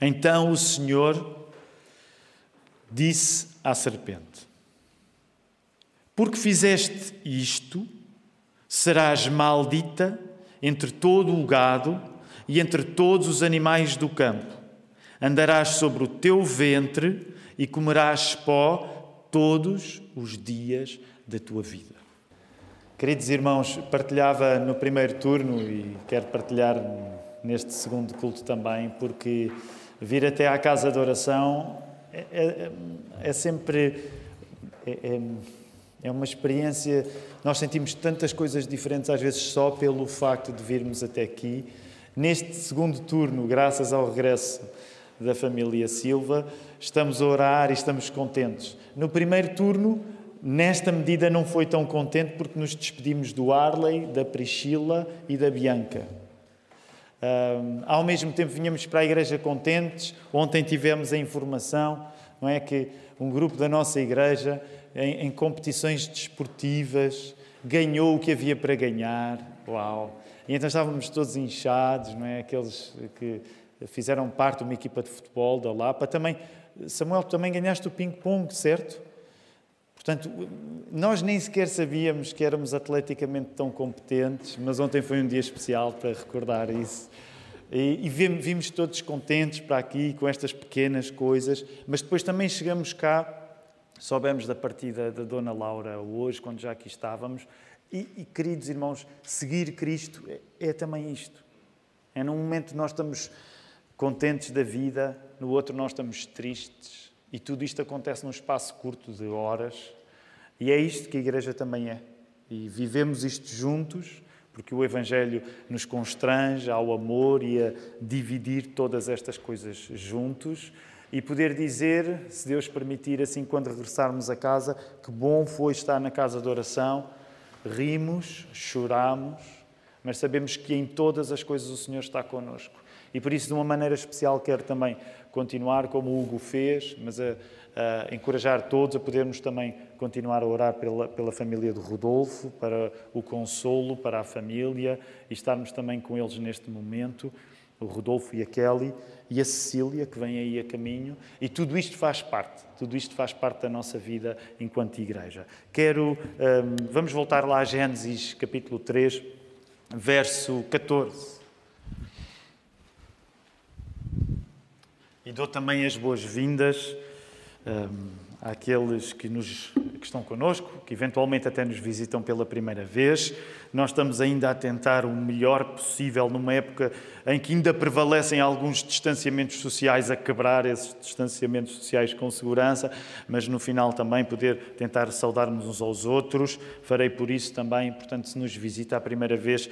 Então o Senhor disse à serpente: Porque fizeste isto, serás maldita entre todo o gado e entre todos os animais do campo. Andarás sobre o teu ventre e comerás pó todos os dias da tua vida. Queridos irmãos, partilhava no primeiro turno e quero partilhar neste segundo culto também, porque vir até à casa de oração é, é, é sempre. É, é, é, uma experiência. Nós sentimos tantas coisas diferentes, às vezes só pelo facto de virmos até aqui. Neste segundo turno, graças ao regresso da família Silva, estamos a orar e estamos contentes. No primeiro turno, nesta medida, não foi tão contente porque nos despedimos do Arley, da Priscila e da Bianca. Ao mesmo tempo, vinhamos para a igreja contentes. Ontem tivemos a informação, não é, que um grupo da nossa igreja, em, em competições desportivas, ganhou o que havia para ganhar. Uau! E então estávamos todos inchados, não é? Aqueles que fizeram parte de uma equipa de futebol da Lapa. Também, Samuel, também ganhaste o ping-pong, certo? Portanto, nós nem sequer sabíamos que éramos atleticamente tão competentes, mas ontem foi um dia especial para recordar isso. E, e vimos todos contentes para aqui com estas pequenas coisas, mas depois também chegamos cá, soubemos da partida da Dona Laura hoje, quando já aqui estávamos, e, e queridos irmãos, seguir Cristo é, é também isto. É num momento nós estamos contentes da vida, no outro nós estamos tristes, e tudo isto acontece num espaço curto de horas, e é isto que a Igreja também é. E vivemos isto juntos, porque o Evangelho nos constrange ao amor e a dividir todas estas coisas juntos. E poder dizer, se Deus permitir, assim, quando regressarmos a casa, que bom foi estar na casa de oração, rimos, choramos, mas sabemos que em todas as coisas o Senhor está conosco. E por isso, de uma maneira especial, quero também continuar como o Hugo fez, mas a uh, encorajar todos a podermos também continuar a orar pela, pela família de Rodolfo, para o consolo, para a família e estarmos também com eles neste momento, o Rodolfo e a Kelly e a Cecília, que vem aí a caminho, e tudo isto faz parte, tudo isto faz parte da nossa vida enquanto igreja. Quero, um, vamos voltar lá a Gênesis capítulo 3, verso 14. E dou também as boas-vindas um, àqueles que, nos, que estão connosco, que eventualmente até nos visitam pela primeira vez. Nós estamos ainda a tentar o melhor possível numa época em que ainda prevalecem alguns distanciamentos sociais, a quebrar esses distanciamentos sociais com segurança, mas no final também poder tentar saudarmos uns aos outros. Farei por isso também, portanto, se nos visita a primeira vez,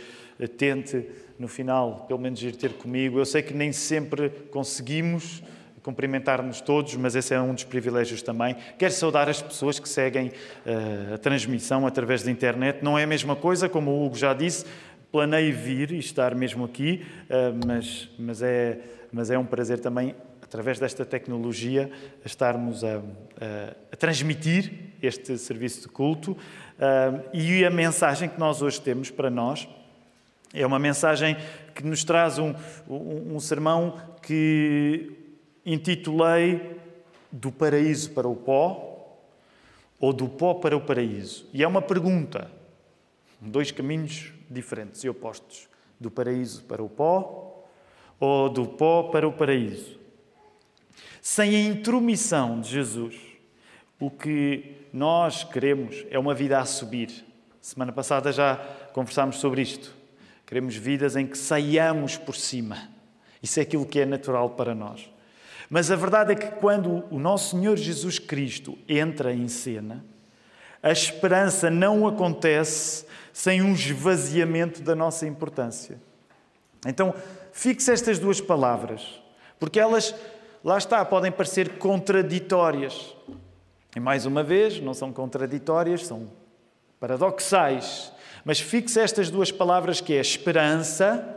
tente no final, pelo menos ir ter comigo. Eu sei que nem sempre conseguimos cumprimentar-nos todos, mas esse é um dos privilégios também. Quero saudar as pessoas que seguem uh, a transmissão através da internet. Não é a mesma coisa, como o Hugo já disse, planei vir e estar mesmo aqui, uh, mas, mas, é, mas é um prazer também, através desta tecnologia, estarmos a, a, a transmitir este serviço de culto. Uh, e a mensagem que nós hoje temos para nós é uma mensagem que nos traz um, um, um sermão que intitulei Do Paraíso para o Pó ou Do Pó para o Paraíso. E é uma pergunta, dois caminhos diferentes e opostos: do paraíso para o pó ou do pó para o paraíso. Sem a intromissão de Jesus, o que nós queremos é uma vida a subir. Semana passada já conversámos sobre isto. Queremos vidas em que saiamos por cima. Isso é aquilo que é natural para nós. Mas a verdade é que quando o nosso Senhor Jesus Cristo entra em cena, a esperança não acontece sem um esvaziamento da nossa importância. Então, fixe estas duas palavras, porque elas, lá está, podem parecer contraditórias. E mais uma vez, não são contraditórias, são paradoxais. Mas fixe estas duas palavras que é esperança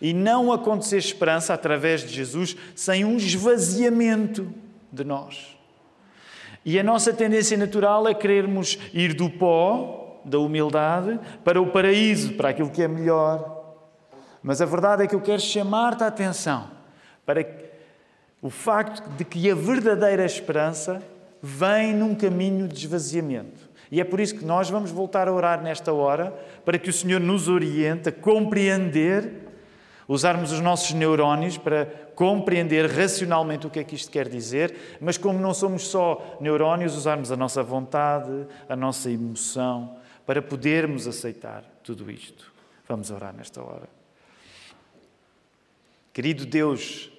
e não acontecer esperança através de Jesus sem um esvaziamento de nós. E a nossa tendência natural é querermos ir do pó, da humildade, para o paraíso, para aquilo que é melhor. Mas a verdade é que eu quero chamar-te a atenção para o facto de que a verdadeira esperança vem num caminho de esvaziamento. E é por isso que nós vamos voltar a orar nesta hora, para que o Senhor nos oriente a compreender, usarmos os nossos neurónios para compreender racionalmente o que é que isto quer dizer, mas como não somos só neurónios, usarmos a nossa vontade, a nossa emoção, para podermos aceitar tudo isto. Vamos orar nesta hora. Querido Deus,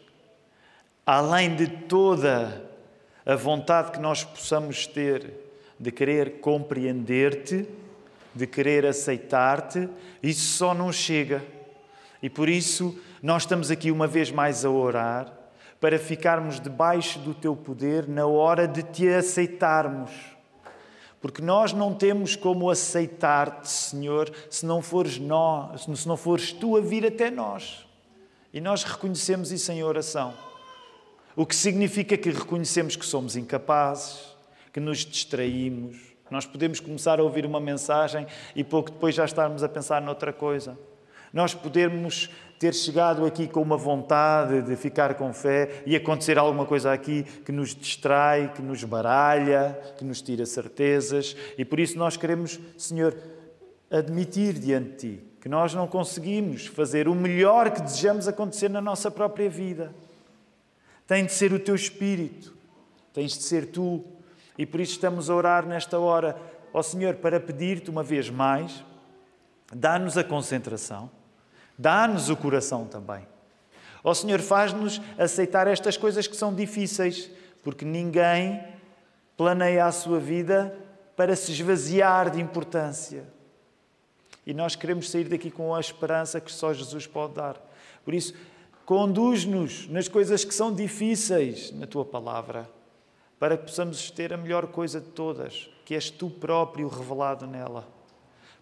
além de toda a vontade que nós possamos ter de querer compreender-te, de querer aceitar-te, isso só não chega. E por isso nós estamos aqui uma vez mais a orar para ficarmos debaixo do teu poder na hora de te aceitarmos. Porque nós não temos como aceitar-te, Senhor, se não fores nós, se não fores tu a vir até nós. E nós reconhecemos isso em oração. O que significa que reconhecemos que somos incapazes, que nos distraímos. Nós podemos começar a ouvir uma mensagem e pouco depois já estarmos a pensar noutra coisa. Nós podemos ter chegado aqui com uma vontade de ficar com fé e acontecer alguma coisa aqui que nos distrai, que nos baralha, que nos tira certezas. E por isso nós queremos, Senhor, admitir diante de Ti que nós não conseguimos fazer o melhor que desejamos acontecer na nossa própria vida. Tem de ser o Teu Espírito, tens de ser Tu. E por isso estamos a orar nesta hora, ó Senhor, para pedir-te uma vez mais, dá-nos a concentração, dá-nos o coração também. Ó Senhor, faz-nos aceitar estas coisas que são difíceis, porque ninguém planeia a sua vida para se esvaziar de importância. E nós queremos sair daqui com a esperança que só Jesus pode dar. Por isso, conduz-nos nas coisas que são difíceis na tua palavra, para que possamos ter a melhor coisa de todas, que és tu próprio revelado nela.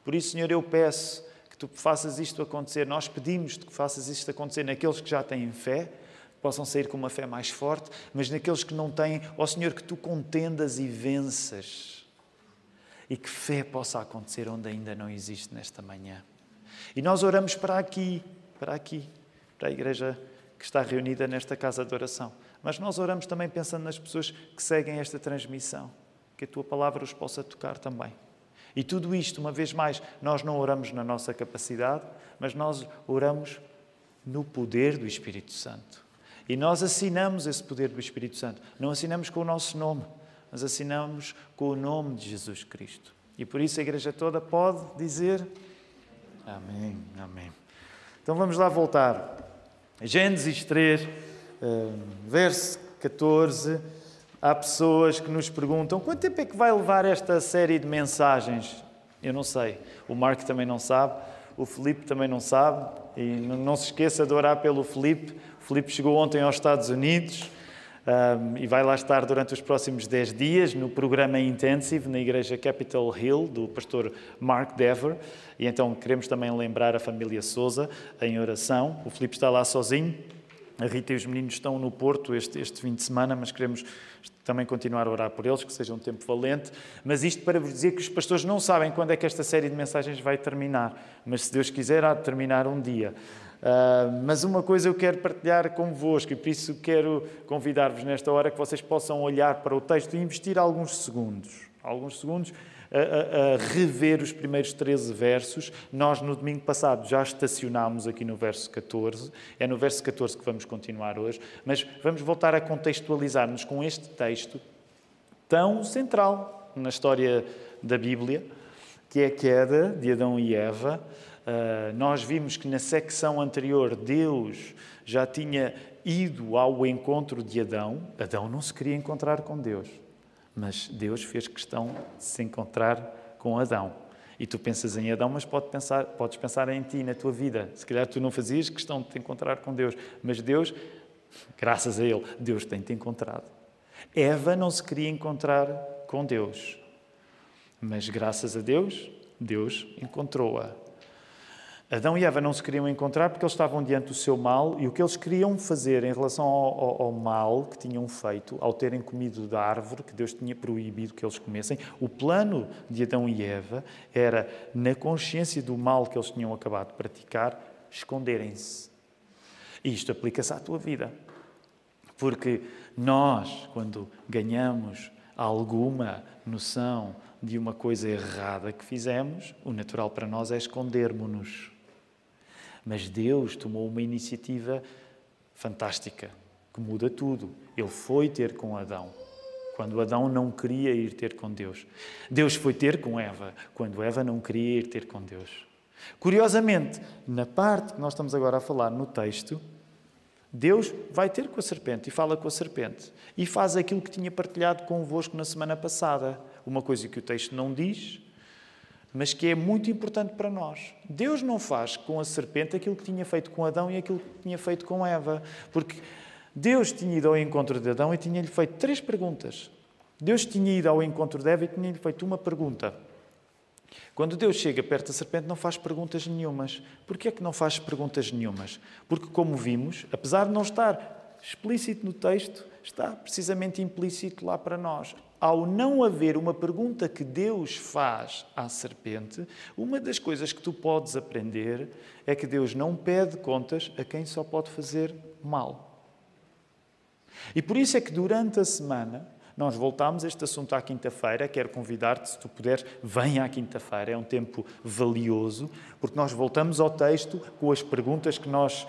Por isso, Senhor, eu peço que tu faças isto acontecer. Nós pedimos que faças isto acontecer naqueles que já têm fé, possam sair com uma fé mais forte, mas naqueles que não têm, ó Senhor, que tu contendas e venças e que fé possa acontecer onde ainda não existe nesta manhã. E nós oramos para aqui, para aqui, para a igreja que está reunida nesta casa de oração. Mas nós oramos também pensando nas pessoas que seguem esta transmissão, que a tua palavra os possa tocar também. E tudo isto, uma vez mais, nós não oramos na nossa capacidade, mas nós oramos no poder do Espírito Santo. E nós assinamos esse poder do Espírito Santo. Não assinamos com o nosso nome, mas assinamos com o nome de Jesus Cristo. E por isso a igreja toda pode dizer Amém, Amém. Então vamos lá voltar. Gênesis 3, eh, verso 14. Há pessoas que nos perguntam quanto tempo é que vai levar esta série de mensagens? Eu não sei. O Mark também não sabe. O Felipe também não sabe. E não se esqueça de orar pelo Felipe. O Felipe chegou ontem aos Estados Unidos um, e vai lá estar durante os próximos 10 dias no programa Intensive na Igreja Capitol Hill, do pastor Mark Dever. E então queremos também lembrar a família Souza em oração. O Filipe está lá sozinho. A Rita e os meninos estão no Porto este, este fim de semana, mas queremos também continuar a orar por eles, que seja um tempo valente. Mas isto para vos dizer que os pastores não sabem quando é que esta série de mensagens vai terminar. Mas se Deus quiser, há de terminar um dia. Uh, mas uma coisa eu quero partilhar convosco e por isso quero convidar-vos nesta hora que vocês possam olhar para o texto e investir alguns segundos, alguns segundos a, a, a, rever os primeiros 13 versos. Nós no domingo passado já estacionámos aqui no verso 14, é no verso 14 que vamos continuar hoje, mas vamos voltar a contextualizar-nos com este texto tão central na história da Bíblia, que é a queda de Adão e Eva. Uh, nós vimos que na secção anterior Deus já tinha ido ao encontro de Adão. Adão não se queria encontrar com Deus, mas Deus fez questão de se encontrar com Adão. E tu pensas em Adão, mas pode pensar, podes pensar em ti, na tua vida. Se calhar tu não fazias questão de te encontrar com Deus, mas Deus, graças a Ele, Deus tem-te encontrado. Eva não se queria encontrar com Deus, mas graças a Deus, Deus encontrou-a. Adão e Eva não se queriam encontrar porque eles estavam diante do seu mal e o que eles queriam fazer em relação ao, ao, ao, mal que tinham feito ao terem comido da árvore que Deus tinha proibido que eles comessem, o plano de Adão e Eva era, na consciência do mal que eles tinham acabado de praticar, esconderem-se. E isto aplica-se à tua vida. Porque nós, quando ganhamos alguma noção de uma coisa errada que fizemos, o natural para nós é escondermos-nos. Mas Deus tomou uma iniciativa fantástica que muda tudo. Ele foi ter com Adão quando Adão não queria ir ter com Deus. Deus foi ter com Eva quando Eva não queria ir ter com Deus. Curiosamente, na parte que nós estamos agora a falar no texto, Deus vai ter com a serpente e fala com a serpente e faz aquilo que tinha partilhado convosco na semana passada. Uma coisa que o texto não diz, mas que é muito importante para nós. Deus não faz com a serpente aquilo que tinha feito com Adão e aquilo que tinha feito com Eva, porque Deus tinha ido ao encontro de Adão e tinha-lhe feito três perguntas. Deus tinha ido ao encontro de Eva e tinha-lhe feito uma pergunta. Quando Deus chega perto da serpente, não faz perguntas nenhumas. Porquê é que não faz perguntas nenhumas? Porque, como vimos, apesar de não estar explícito no texto, está precisamente implícito lá para nós. Ao não haver uma pergunta que Deus faz à serpente, uma das coisas que tu podes aprender é que Deus não pede contas a quem só pode fazer mal. E por isso é que durante a semana nós voltamos este assunto à quinta-feira. Quero convidar-te, se tu puderes, venha à quinta-feira. É um tempo valioso, porque nós voltamos ao texto com as perguntas que nós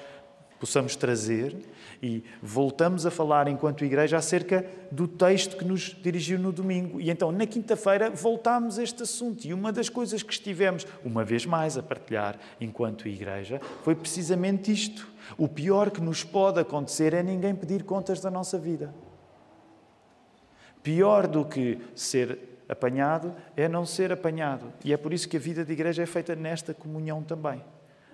possamos trazer e voltamos a falar enquanto igreja acerca do texto que nos dirigiu no domingo. E então, na quinta-feira, voltámos a este assunto. E uma das coisas que estivemos, uma vez mais, a partilhar enquanto igreja foi precisamente isto. O pior que nos pode acontecer é ninguém pedir contas da nossa vida. Pior do que ser apanhado é não ser apanhado. E é por isso que a vida de igreja é feita nesta comunhão também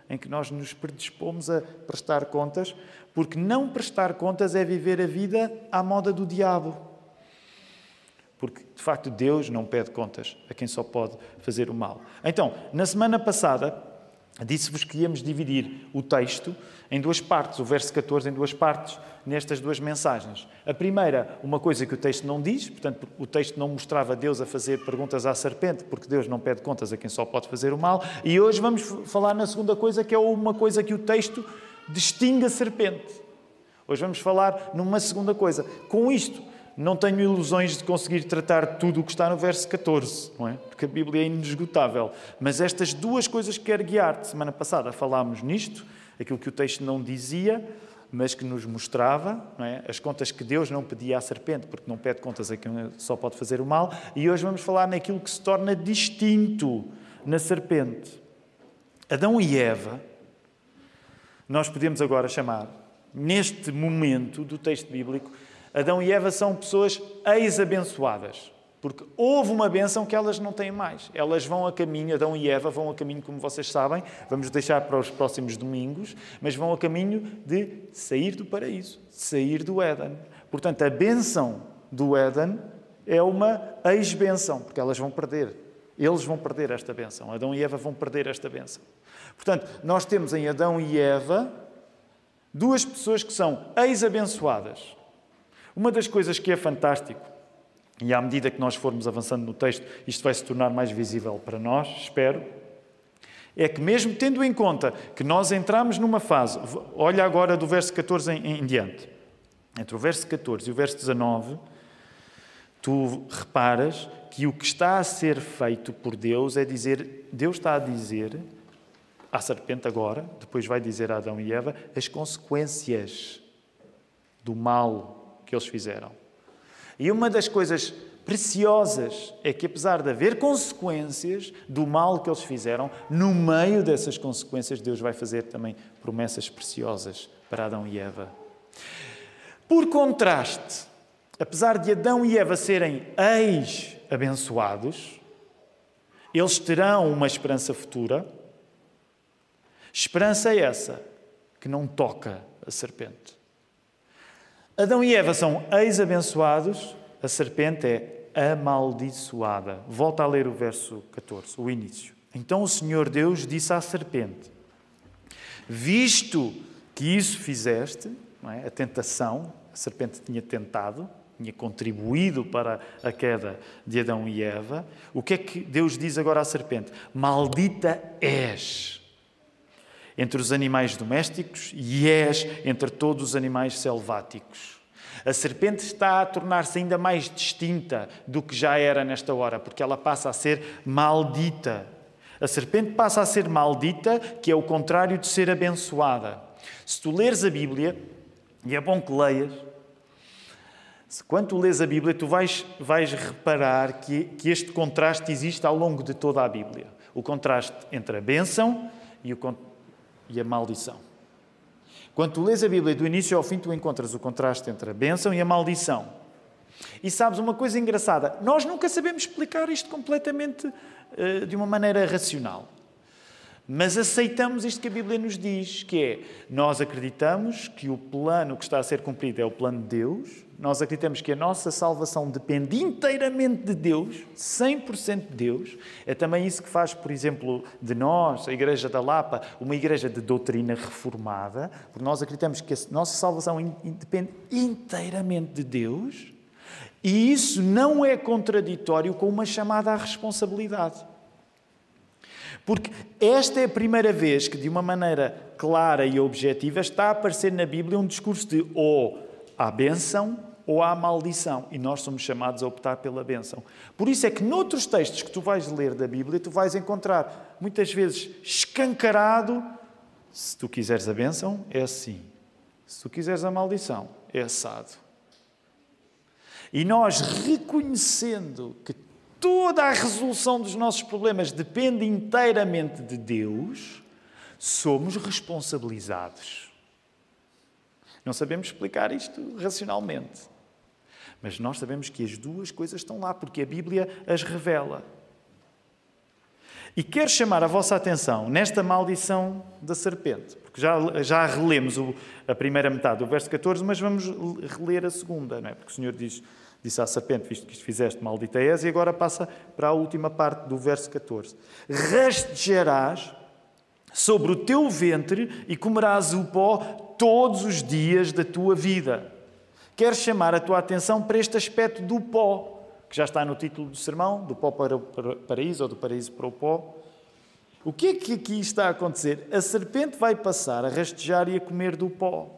em que nós nos predispomos a prestar contas, porque não prestar contas é viver a vida à moda do diabo. Porque, de facto, Deus não pede contas a quem só pode fazer o mal. Então, na semana passada, disse-vos que íamos dividir o texto em duas partes, o verso 14 em duas partes, nestas duas mensagens. A primeira, uma coisa que o texto não diz, portanto, o texto não mostrava Deus a fazer perguntas à serpente, porque Deus não pede contas a quem só pode fazer o mal. E hoje vamos falar na segunda coisa, que é uma coisa que o texto distingue a serpente. Hoje vamos falar numa segunda coisa. Com isto, não tenho ilusões de conseguir tratar tudo o que está no verso 14, não é? Porque a Bíblia é inesgotável. Mas estas duas coisas que quero guiar-te. Semana passada falámos nisto, aquilo que o texto não dizia, mas que nos mostrava é? as contas que Deus não pedia à serpente, porque não pede contas a quem só pode fazer o mal. E hoje vamos falar naquilo que se torna distinto na serpente. Adão e Eva, nós podemos agora chamar, neste momento do texto bíblico, Adão e Eva são pessoas ex-abençoadas. Porque houve uma bênção que elas não têm mais. Elas vão a caminho, Adão e Eva vão a caminho, como vocês sabem, vamos deixar para os próximos domingos, mas vão a caminho de sair do paraíso, sair do Éden. Portanto, a bênção do Éden é uma ex-bênção, porque elas vão perder. Eles vão perder esta bênção. Adão e Eva vão perder esta bênção. Portanto, nós temos em Adão e Eva duas pessoas que são ex-abençoadas. Uma das coisas que é fantástico e à medida que nós formos avançando no texto, isto vai se tornar mais visível para nós, espero. É que, mesmo tendo em conta que nós entramos numa fase, olha agora do verso 14 em, em diante, entre o verso 14 e o verso 19, tu reparas que o que está a ser feito por Deus é dizer, Deus está a dizer à serpente agora, depois vai dizer a Adão e Eva, as consequências do mal que eles fizeram. E uma das coisas preciosas é que, apesar de haver consequências do mal que eles fizeram, no meio dessas consequências, Deus vai fazer também promessas preciosas para Adão e Eva. Por contraste, apesar de Adão e Eva serem ex-abençoados, eles terão uma esperança futura. Esperança é essa que não toca a serpente. Adão e Eva são ex-abençoados, a serpente é amaldiçoada. Volta a ler o verso 14, o início. Então o Senhor Deus disse à serpente: Visto que isso fizeste, é? a tentação, a serpente tinha tentado, tinha contribuído para a queda de Adão e Eva, o que é que Deus diz agora à serpente? Maldita és entre os animais domésticos e és entre todos os animais selváticos. A serpente está a tornar-se ainda mais distinta do que já era nesta hora, porque ela passa a ser maldita. A serpente passa a ser maldita, que é o contrário de ser abençoada. Se tu leres a Bíblia, e é bom que leias, quando tu lês a Bíblia, tu vais, vais reparar que, que este contraste existe ao longo de toda a Bíblia. O contraste entre a bênção e, o, e a maldição. Quando tu lês a Bíblia do início ao fim, tu encontras o contraste entre a bênção e a maldição. E sabes uma coisa engraçada? Nós nunca sabemos explicar isto completamente uh, de uma maneira racional. Mas aceitamos isto que a Bíblia nos diz, que é, nós acreditamos que o plano que está a ser cumprido é o plano de Deus, nós acreditamos que a nossa salvação depende inteiramente de Deus, 100% de Deus. É também isso que faz, por exemplo, de nós, a Igreja da Lapa, uma igreja de doutrina reformada, porque nós acreditamos que a nossa salvação depende inteiramente de Deus. E isso não é contraditório com uma chamada à responsabilidade. Porque esta é a primeira vez que, de uma maneira clara e objetiva, está a aparecer na Bíblia um discurso de ou a bênção ou há maldição. E nós somos chamados a optar pela bênção. Por isso é que noutros textos que tu vais ler da Bíblia, tu vais encontrar muitas vezes escancarado: se tu quiseres a bênção, é assim. Se tu quiseres a maldição, é assado. E nós reconhecendo que toda a resolução dos nossos problemas depende inteiramente de Deus, somos responsabilizados. Não sabemos explicar isto racionalmente. Mas nós sabemos que as duas coisas estão lá, porque a Bíblia as revela. E quero chamar a vossa atenção nesta maldição da serpente, porque já, já relemos a primeira metade do verso 14, mas vamos reler a segunda, não é? Porque o Senhor diz, disse à serpente, visto que isto fizeste, maldita és, e agora passa para a última parte do verso 14. Rastejarás sobre o teu ventre e comerás o pó todos os dias da tua vida quero chamar a tua atenção para este aspecto do pó, que já está no título do sermão, do pó para o paraíso ou do paraíso para o pó. O que é que aqui está a acontecer? A serpente vai passar a rastejar e a comer do pó.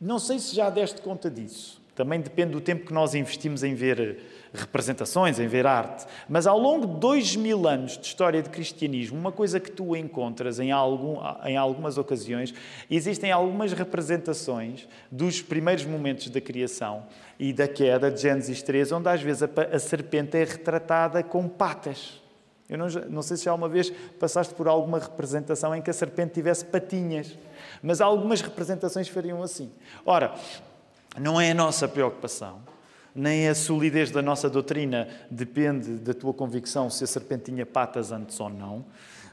Não sei se já deste conta disso. Também depende do tempo que nós investimos em ver representações, em ver arte. Mas ao longo de dois mil anos de história de cristianismo, uma coisa que tu encontras em, algum, em algumas ocasiões, existem algumas representações dos primeiros momentos da criação e da queda de Gênesis 3, onde às vezes a, a serpente é retratada com patas. Eu não, não, sei se já uma vez passaste por alguma representação em que a serpente tivesse patinhas, mas algumas representações fariam assim. Ora, não é a nossa preocupação, nem a solidez da nossa doutrina depende da tua convicção se a serpente tinha patas antes ou não.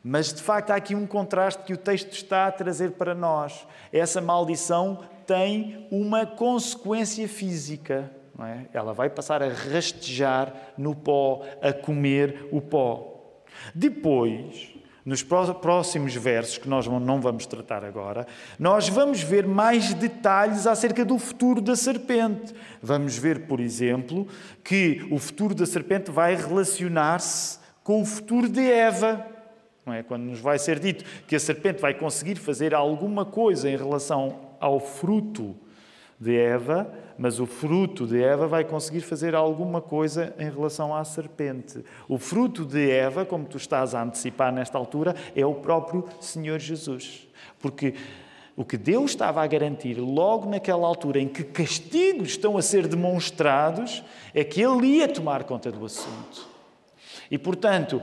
Mas de facto há aqui um contraste que o texto está a trazer para nós. Essa maldição tem uma consequência física. É? Ela vai passar a rastejar no pó, a comer o pó. Depois, nos próximos versos, que nós não vamos tratar agora, nós vamos ver mais detalhes acerca do futuro da serpente. Vamos ver, por exemplo, que o futuro da serpente vai relacionar-se com o futuro de Eva. Não é? Quando nos vai ser dito que a serpente vai conseguir fazer alguma coisa em relação ao fruto de Eva, mas o fruto de Eva vai conseguir fazer alguma coisa em relação à serpente. O fruto de Eva, como tu estás a antecipar nesta altura, é o próprio Senhor Jesus. Porque o que Deus estava a garantir logo naquela altura em que castigos estão a ser demonstrados é que Ele ia tomar conta do assunto. E, portanto,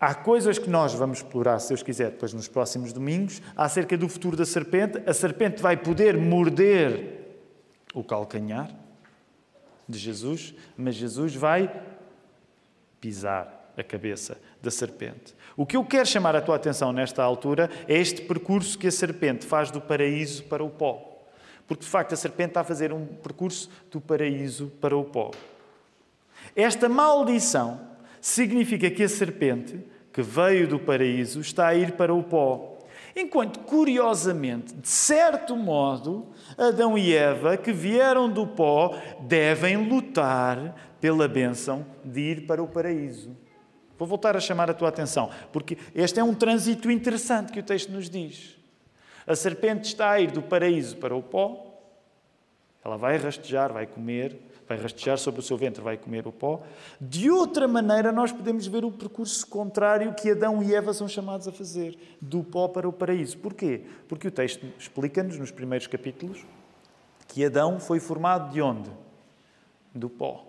Há coisas que nós vamos explorar, se Deus quiser, depois nos próximos domingos, acerca do futuro da serpente. A serpente vai poder morder o calcanhar de Jesus, mas Jesus vai pisar a cabeça da serpente. O que eu quero chamar a tua atenção nesta altura é este percurso que a serpente faz do paraíso para o pó. Porque de facto a serpente está a fazer um percurso do paraíso para o pó. Esta maldição significa que a serpente, que veio do paraíso, está a ir para o pó. Enquanto, curiosamente, de certo modo, Adão e Eva, que vieram do pó, devem lutar pela bênção de ir para o paraíso. Vou voltar a chamar a tua atenção, porque este é um trânsito interessante que o texto nos diz. A serpente está a ir do paraíso para o pó, Ela vai rastejar, vai comer, vai rastejar sobre o seu ventre, vai comer o pó. De outra maneira, nós podemos ver o percurso contrário que Adão e Eva são chamados a fazer, do pó para o paraíso. Porquê? Porque o texto explica-nos, nos primeiros capítulos, que Adão foi formado de onde? Do pó.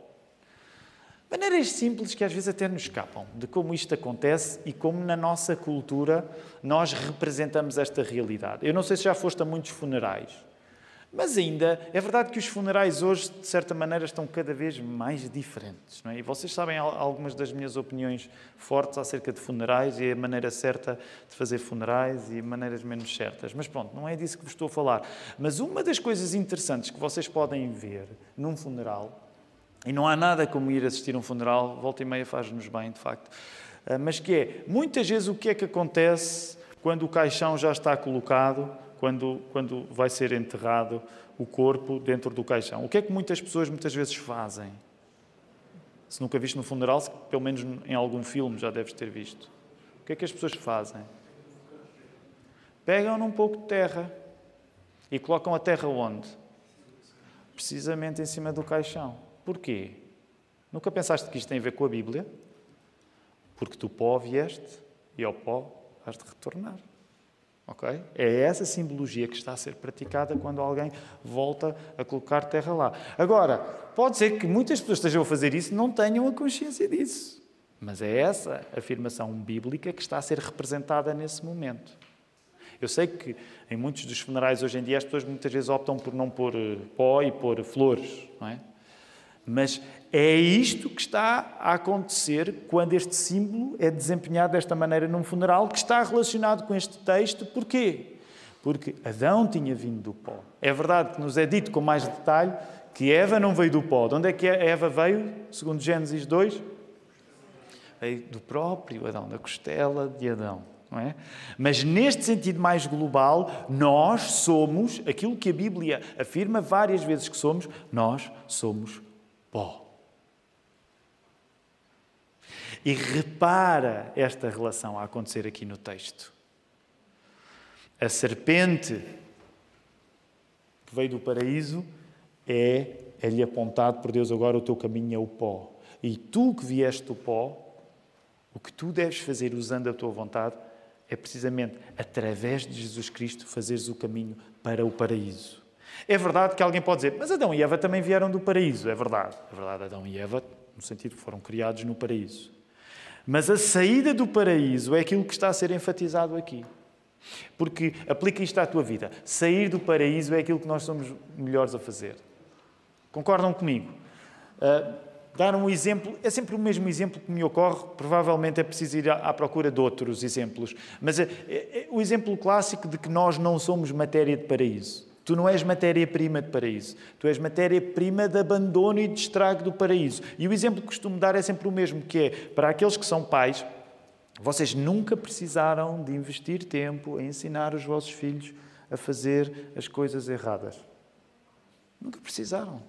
Maneiras simples que às vezes até nos escapam de como isto acontece e como na nossa cultura nós representamos esta realidade. Eu não sei se já foste a muitos funerais. Mas ainda, é verdade que os funerais hoje, de certa maneira, estão cada vez mais diferentes. É? E vocês sabem algumas das minhas opiniões fortes acerca de funerais e a maneira certa de fazer funerais e maneiras menos certas. Mas pronto, não é disso que vos estou a falar. Mas uma das coisas interessantes que vocês podem ver num funeral, e não há nada como ir assistir um funeral, volta e meia faz-nos bem, de facto, ah, mas que é, muitas vezes o que é que acontece quando o caixão já está colocado quando, quando vai ser enterrado o corpo dentro do caixão. O que é que muitas pessoas muitas vezes fazem? Se nunca viste no funeral, pelo menos em algum filme já deves ter visto. O que é que as pessoas fazem? Pegam num pouco de terra e colocam a terra onde? Precisamente em cima do caixão. Porquê? Nunca pensaste que isto tem a ver com a Bíblia? Porque do pó vieste e ao pó has de retornar. Okay? É essa simbologia que está a ser praticada quando alguém volta a colocar terra lá. Agora, pode ser que muitas pessoas estejam a fazer isso e não tenham a consciência disso. Mas é essa afirmação bíblica que está a ser representada nesse momento. Eu sei que em muitos dos funerais hoje em dia as pessoas muitas vezes optam por não pôr eh, pó e pôr flores, não é? Mas é isto que está a acontecer quando este símbolo é desempenhado desta maneira num funeral, que está relacionado com este texto. Porquê? Porque Adão tinha vindo do pó. É verdade que nos é dito com mais detalhe que Eva não veio do pó. De onde é que Eva veio, segundo Gênesis 2? Veio do próprio Adão, da costela de Adão. Não é? Mas neste sentido mais global, nós somos aquilo que a Bíblia afirma várias vezes que somos, nós somos pó. E repara esta relação a acontecer aqui no texto. A serpente que veio do paraíso é, é-lhe apontado por Deus agora o teu caminho é o pó. E tu que vieste do pó, o que tu deves fazer usando a tua vontade é precisamente através de Jesus Cristo fazeres o caminho para o paraíso. É verdade que alguém pode dizer, mas Adão e Eva também vieram do paraíso. É verdade. É verdade, Adão e Eva, no sentido que foram criados no paraíso. Mas a saída do paraíso é aquilo que está a ser enfatizado aqui. Porque aplica isto à tua vida. Sair do paraíso é aquilo que nós somos melhores a fazer. Concordam comigo? Uh, dar um exemplo, é sempre o mesmo exemplo que me ocorre, provavelmente é preciso ir à, à procura de outros exemplos. Mas é, é, é o exemplo clássico de que nós não somos matéria de paraíso. Tu não és matéria-prima de paraíso. Tu és matéria-prima de abandono e de estrago do paraíso. E o exemplo que costumo dar é sempre o mesmo, que é, para aqueles que são pais, vocês nunca precisaram de investir tempo em ensinar os vossos filhos a fazer as coisas erradas. Nunca precisaram.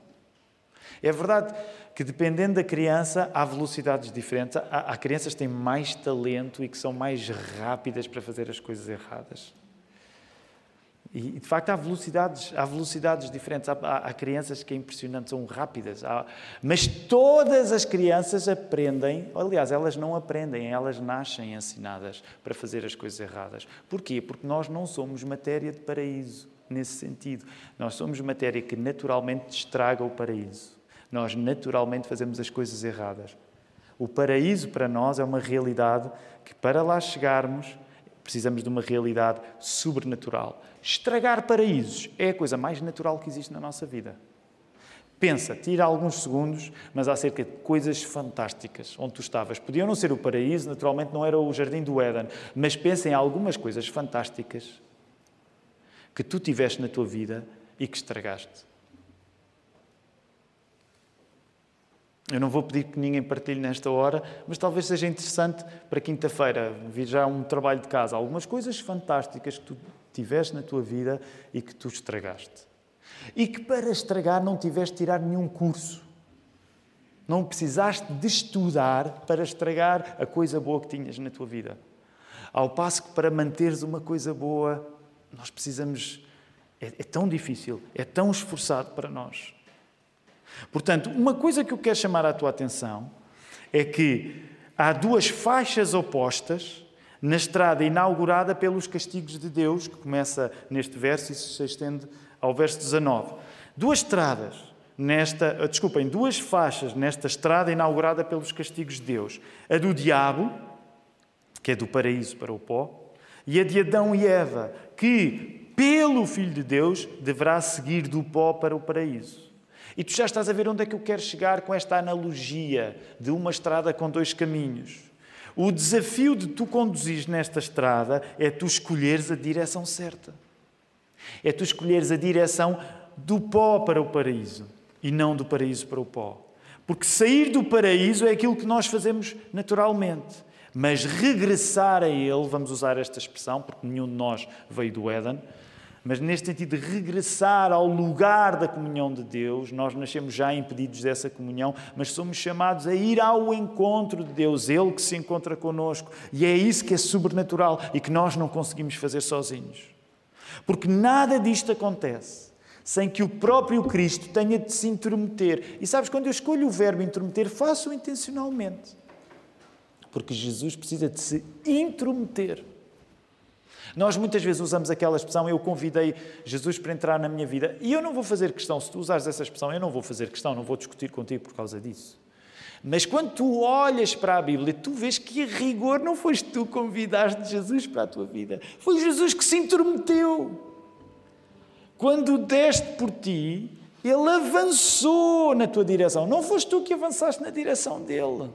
É verdade que, dependendo da criança, há velocidades diferentes. Há, há crianças que têm mais talento e que são mais rápidas para fazer as coisas erradas. E, de facto, há velocidades, há velocidades diferentes. Há, há, há crianças que é impressionante, são rápidas. Há, mas todas as crianças aprendem, aliás, elas não aprendem, elas nascem ensinadas para fazer as coisas erradas. Porquê? Porque nós não somos matéria de paraíso, nesse sentido. Nós somos matéria que naturalmente estraga o paraíso. Nós naturalmente fazemos as coisas erradas. O paraíso para nós é uma realidade que, para lá chegarmos, precisamos de uma realidade sobrenatural. Estragar paraísos é a coisa mais natural que existe na nossa vida. Pensa, tira alguns segundos, mas acerca de coisas fantásticas onde tu estavas. Podiam não ser o paraíso, naturalmente não era o jardim do Éden, mas pensa em algumas coisas fantásticas que tu tiveste na tua vida e que estragaste. Eu não vou pedir que ninguém partilhe nesta hora, mas talvez seja interessante para quinta-feira vir já um trabalho de casa. Algumas coisas fantásticas que tu tiveste na tua vida e que tu estragaste. E que para estragar não tiveste de tirar nenhum curso. Não precisaste de estudar para estragar a coisa boa que tinhas na tua vida. Ao passo que para manteres uma coisa boa, nós precisamos É, é tão difícil, é tão esforçado para nós. Portanto, uma coisa que eu quero chamar a tua atenção é que há duas faixas opostas na estrada inaugurada pelos castigos de Deus, que começa neste verso e se estende ao verso 19. Duas estradas nesta, ah, desculpem, duas faixas nesta estrada inaugurada pelos castigos de Deus. A do diabo, que é do paraíso para o pó, e a de Adão e Eva, que, pelo Filho de Deus, deverá seguir do pó para o paraíso. E tu já estás a ver onde é que eu quero chegar com esta analogia de uma estrada com dois caminhos. O desafio de tu conduzires nesta estrada é tu escolheres a direção certa. É tu escolheres a direção do pó para o paraíso e não do paraíso para o pó. Porque sair do paraíso é aquilo que nós fazemos naturalmente. Mas regressar a ele, vamos usar esta expressão, porque nenhum de nós veio do Éden, mas neste sentido de regressar ao lugar da comunhão de Deus, nós nascemos já impedidos dessa comunhão, mas somos chamados a ir ao encontro de Deus, Ele que se encontra conosco. E é isso que é sobrenatural e que nós não conseguimos fazer sozinhos. Porque nada disto acontece sem que o próprio Cristo tenha de se intrometer. E sabes, quando eu escolho o verbo intrometer, faço-o intencionalmente. Porque Jesus precisa de se intrometer. Nós muitas vezes usamos aquela expressão, eu convidei Jesus para entrar na minha vida. E eu não vou fazer questão, se tu usares essa expressão, eu não vou fazer questão, não vou discutir contigo por causa disso. Mas quando tu olhas para a Bíblia, tu vês que a rigor não foste tu que convidaste Jesus para a tua vida. Foi Jesus que se intrometeu. Quando deste por ti, ele avançou na tua direção. Não foste tu que avançaste na direção dele.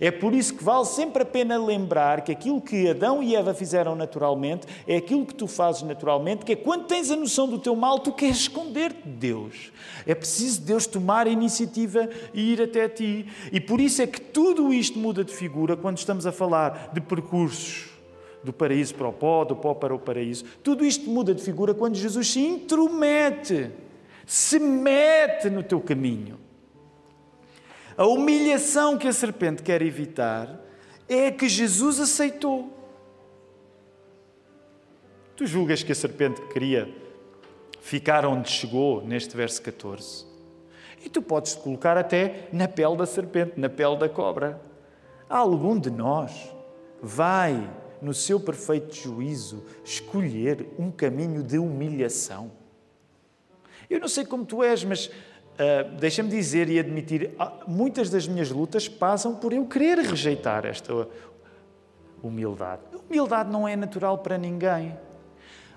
É por isso que vale sempre a pena lembrar que aquilo que Adão e Eva fizeram naturalmente é aquilo que tu fazes naturalmente, que é quando tens a noção do teu mal, tu queres esconder-te de Deus. É preciso Deus tomar a iniciativa e ir até ti. E por isso é que tudo isto muda de figura quando estamos a falar de percursos do paraíso para o pó, do pó para o paraíso. Tudo isto muda de figura quando Jesus se intromete, se mete no teu caminho. A humilhação que a serpente quer evitar é a que Jesus aceitou. Tu julgas que a serpente queria ficar onde chegou neste verso 14? E tu podes te colocar até na pele da serpente, na pele da cobra. Algum de nós vai, no seu perfeito juízo, escolher um caminho de humilhação. Eu não sei como tu és, mas Uh, Deixa-me dizer e admitir, ah, muitas das minhas lutas passam por eu querer rejeitar esta humildade. Humildade não é natural para ninguém.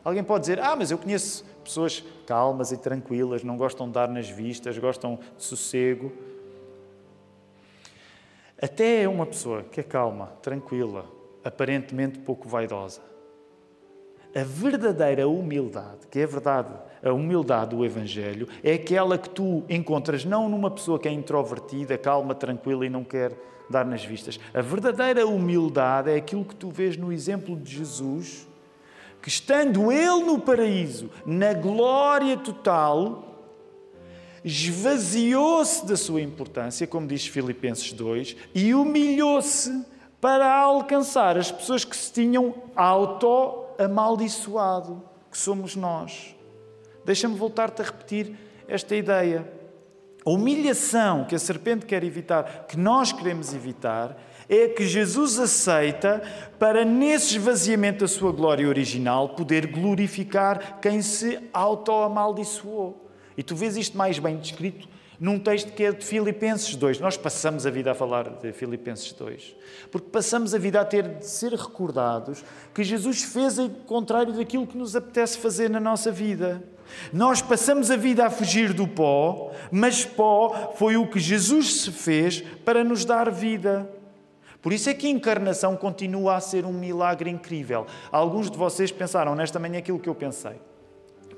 Alguém pode dizer, ah, mas eu conheço pessoas calmas e tranquilas, não gostam de dar nas vistas, gostam de sossego. Até uma pessoa que é calma, tranquila, aparentemente pouco vaidosa. A verdadeira humildade, que é a verdade a humildade do Evangelho é aquela que tu encontras não numa pessoa que é introvertida, calma, tranquila e não quer dar nas vistas. A verdadeira humildade é aquilo que tu vês no exemplo de Jesus, que estando Ele no paraíso, na glória total, esvaziou-se da sua importância, como diz Filipenses 2, e humilhou-se para alcançar as pessoas que se tinham auto-amaldiçoado, que somos nós. Deixa-me voltar-te a repetir esta ideia. A humilhação que a serpente quer evitar, que nós queremos evitar, é a que Jesus aceita para, nesse esvaziamento da sua glória original, poder glorificar quem se auto-amaldiçoou. E tu vês isto mais bem descrito num texto que é de Filipenses 2. Nós passamos a vida a falar de Filipenses 2, porque passamos a vida a ter de ser recordados que Jesus fez o contrário daquilo que nos apetece fazer na nossa vida. Nós passamos a vida a fugir do pó, mas pó foi o que Jesus se fez para nos dar vida. Por isso é que a encarnação continua a ser um milagre incrível. Alguns de vocês pensaram nesta manhã aquilo que eu pensei.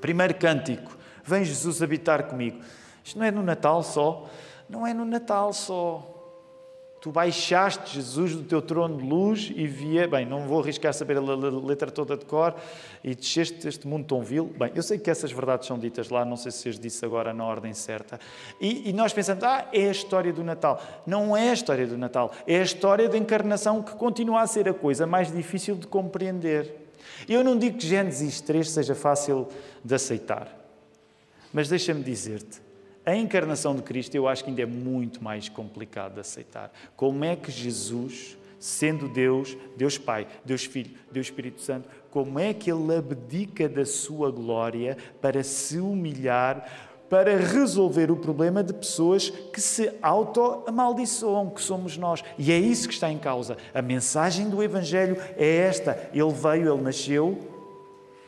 Primeiro cântico: Vem Jesus habitar comigo. Isto não é no Natal só. Não é no Natal só. Tu baixaste Jesus do teu trono de luz e via, bem, não vou arriscar saber a letra toda de cor, e desceste este mundo tão vil. Bem, eu sei que essas verdades são ditas lá, não sei se as disse agora na ordem certa. E, e nós pensamos, ah, é a história do Natal. Não é a história do Natal, é a história da encarnação que continua a ser a coisa mais difícil de compreender. Eu não digo que Gênesis 3 seja fácil de aceitar, mas deixa-me dizer-te, a encarnação de Cristo eu acho que ainda é muito mais complicado de aceitar. Como é que Jesus, sendo Deus, Deus Pai, Deus Filho, Deus Espírito Santo, como é que ele abdica da sua glória para se humilhar, para resolver o problema de pessoas que se auto-amaldiçoam, que somos nós. E é isso que está em causa. A mensagem do Evangelho é esta: Ele veio, ele nasceu,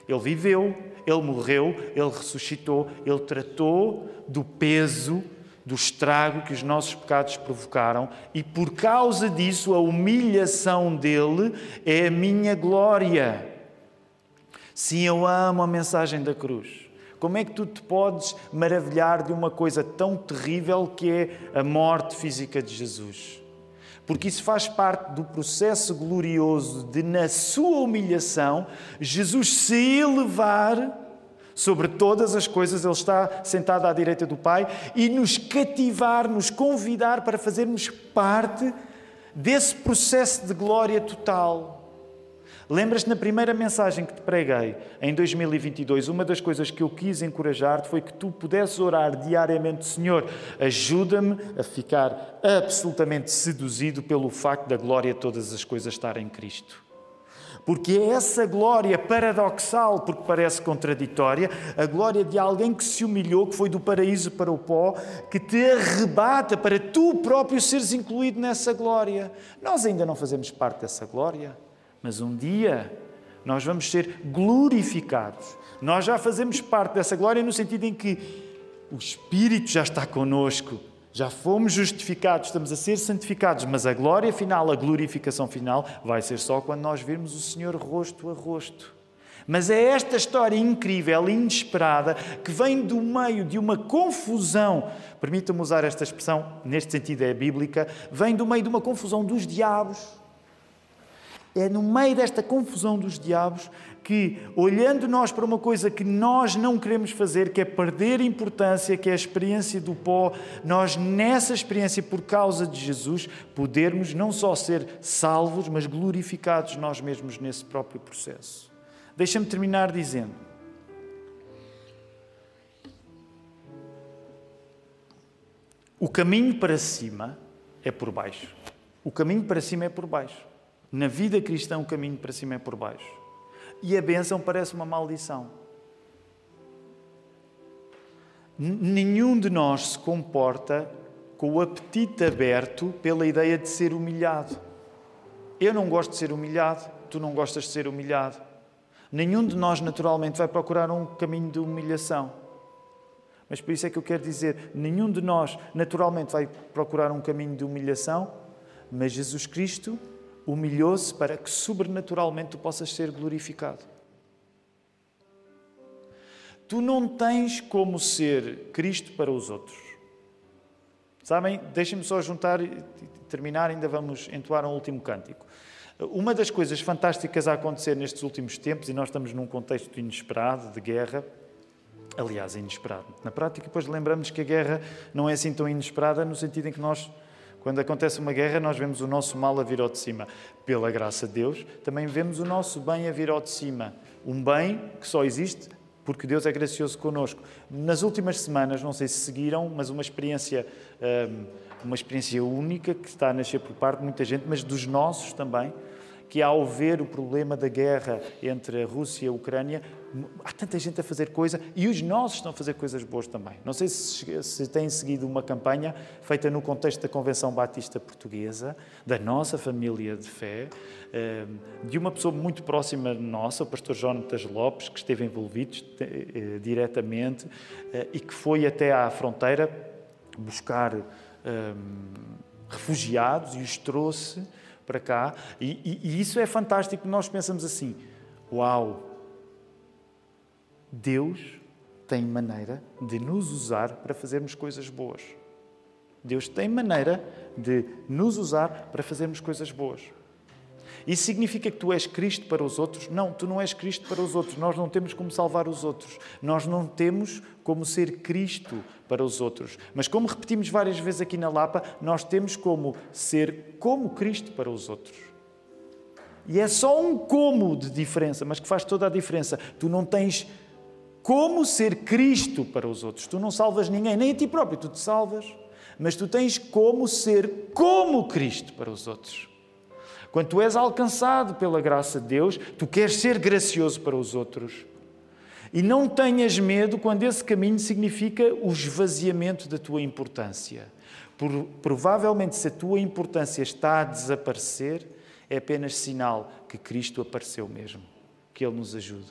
ele viveu, ele morreu, ele ressuscitou, ele tratou do peso do estrago que os nossos pecados provocaram e por causa disso a humilhação dele é a minha glória. Sim, eu amo a mensagem da cruz. Como é que tu te podes maravilhar de uma coisa tão terrível que é a morte física de Jesus? Porque isso faz parte do processo glorioso de, na sua humilhação, Jesus se elevar sobre todas as coisas, Ele está sentado à direita do Pai e nos cativar, nos convidar para fazermos parte desse processo de glória total. Lembras-te na primeira mensagem que te preguei, em 2022, uma das coisas que eu quis encorajar-te foi que tu pudesses orar diariamente, Senhor, ajuda-me a ficar absolutamente seduzido pelo facto da glória de todas as coisas estar em Cristo. Porque é essa glória paradoxal, porque parece contraditória, a glória de alguém que se humilhou, que foi do paraíso para o pó, que te arrebata para tu próprio seres incluído nessa glória. Nós ainda não fazemos parte dessa glória, mas um dia nós vamos ser glorificados. Nós já fazemos parte dessa glória no sentido em que o Espírito já está conosco já fomos justificados, estamos a ser santificados, mas a glória final, a glorificação final, vai ser só quando nós virmos o Senhor rosto a rosto. Mas é esta história incrível, inesperada, que vem do meio de uma confusão, permitam-me usar esta expressão, neste sentido é bíblica, vem do meio de uma confusão dos diabos. É no meio desta confusão dos diabos que, olhando nós para uma coisa que nós não queremos fazer, que é perder importância, que é a experiência do pó, nós, nessa experiência, por causa de Jesus, podermos não só ser salvos, mas glorificados nós mesmos nesse próprio processo. Deixa-me terminar dizendo. O caminho para cima é por baixo. O caminho para cima é por baixo. Na vida cristã, o caminho para cima é por baixo e a bênção parece uma maldição. Nenhum de nós se comporta com o apetite aberto pela ideia de ser humilhado. Eu não gosto de ser humilhado, tu não gostas de ser humilhado. Nenhum de nós, naturalmente, vai procurar um caminho de humilhação. Mas por isso é que eu quero dizer: nenhum de nós, naturalmente, vai procurar um caminho de humilhação, mas Jesus Cristo humilhou-se para que sobrenaturalmente tu possas ser glorificado. Tu não tens como ser Cristo para os outros. Sabem? Deixem-me só juntar e terminar, ainda vamos entoar um último cântico. Uma das coisas fantásticas a acontecer nestes últimos tempos, e nós estamos num contexto inesperado, de guerra, aliás, inesperado. Na prática, depois lembramos que a guerra não é assim tão inesperada, no sentido em que nós quando acontece uma guerra, nós vemos o nosso mal a vir ao de cima. Pela graça de Deus, também vemos o nosso bem a vir ao de cima. Um bem que só existe porque Deus é gracioso conosco. Nas últimas semanas, não sei se seguiram, mas uma experiência, hum, uma experiência única que está a nascer por parte de muita gente, mas dos nossos também, que ao ver o problema da guerra entre a Rússia e a Ucrânia, há tanta gente a fazer coisa e os nossos estão a fazer coisas boas também. Não sei se, se têm seguido uma campanha feita no contexto da Convenção Batista Portuguesa, da nossa família de fé, eh, de uma pessoa muito próxima nossa, o pastor Jonatas Lopes, que esteve envolvido eh, diretamente eh, e que foi até à fronteira buscar refugiados e os trouxe para cá. E, e, e isso é fantástico. Nós pensamos assim: uau, Deus tem maneira de nos usar para fazermos coisas boas. Deus tem maneira de nos usar para fazermos coisas boas. Isso significa que tu és Cristo para os outros? Não, tu não és Cristo para os outros. Nós não temos como salvar os outros. Nós não temos como ser Cristo para os outros. Mas, como repetimos várias vezes aqui na Lapa, nós temos como ser como Cristo para os outros. E é só um como de diferença, mas que faz toda a diferença. Tu não tens como ser Cristo para os outros. Tu não salvas ninguém, nem a ti próprio, tu te salvas. Mas tu tens como ser como Cristo para os outros. Quando tu és alcançado pela graça de Deus, tu queres ser gracioso para os outros. E não tenhas medo quando esse caminho significa o esvaziamento da tua importância. Por, provavelmente, se a tua importância está a desaparecer, é apenas sinal que Cristo apareceu mesmo. Que Ele nos ajude.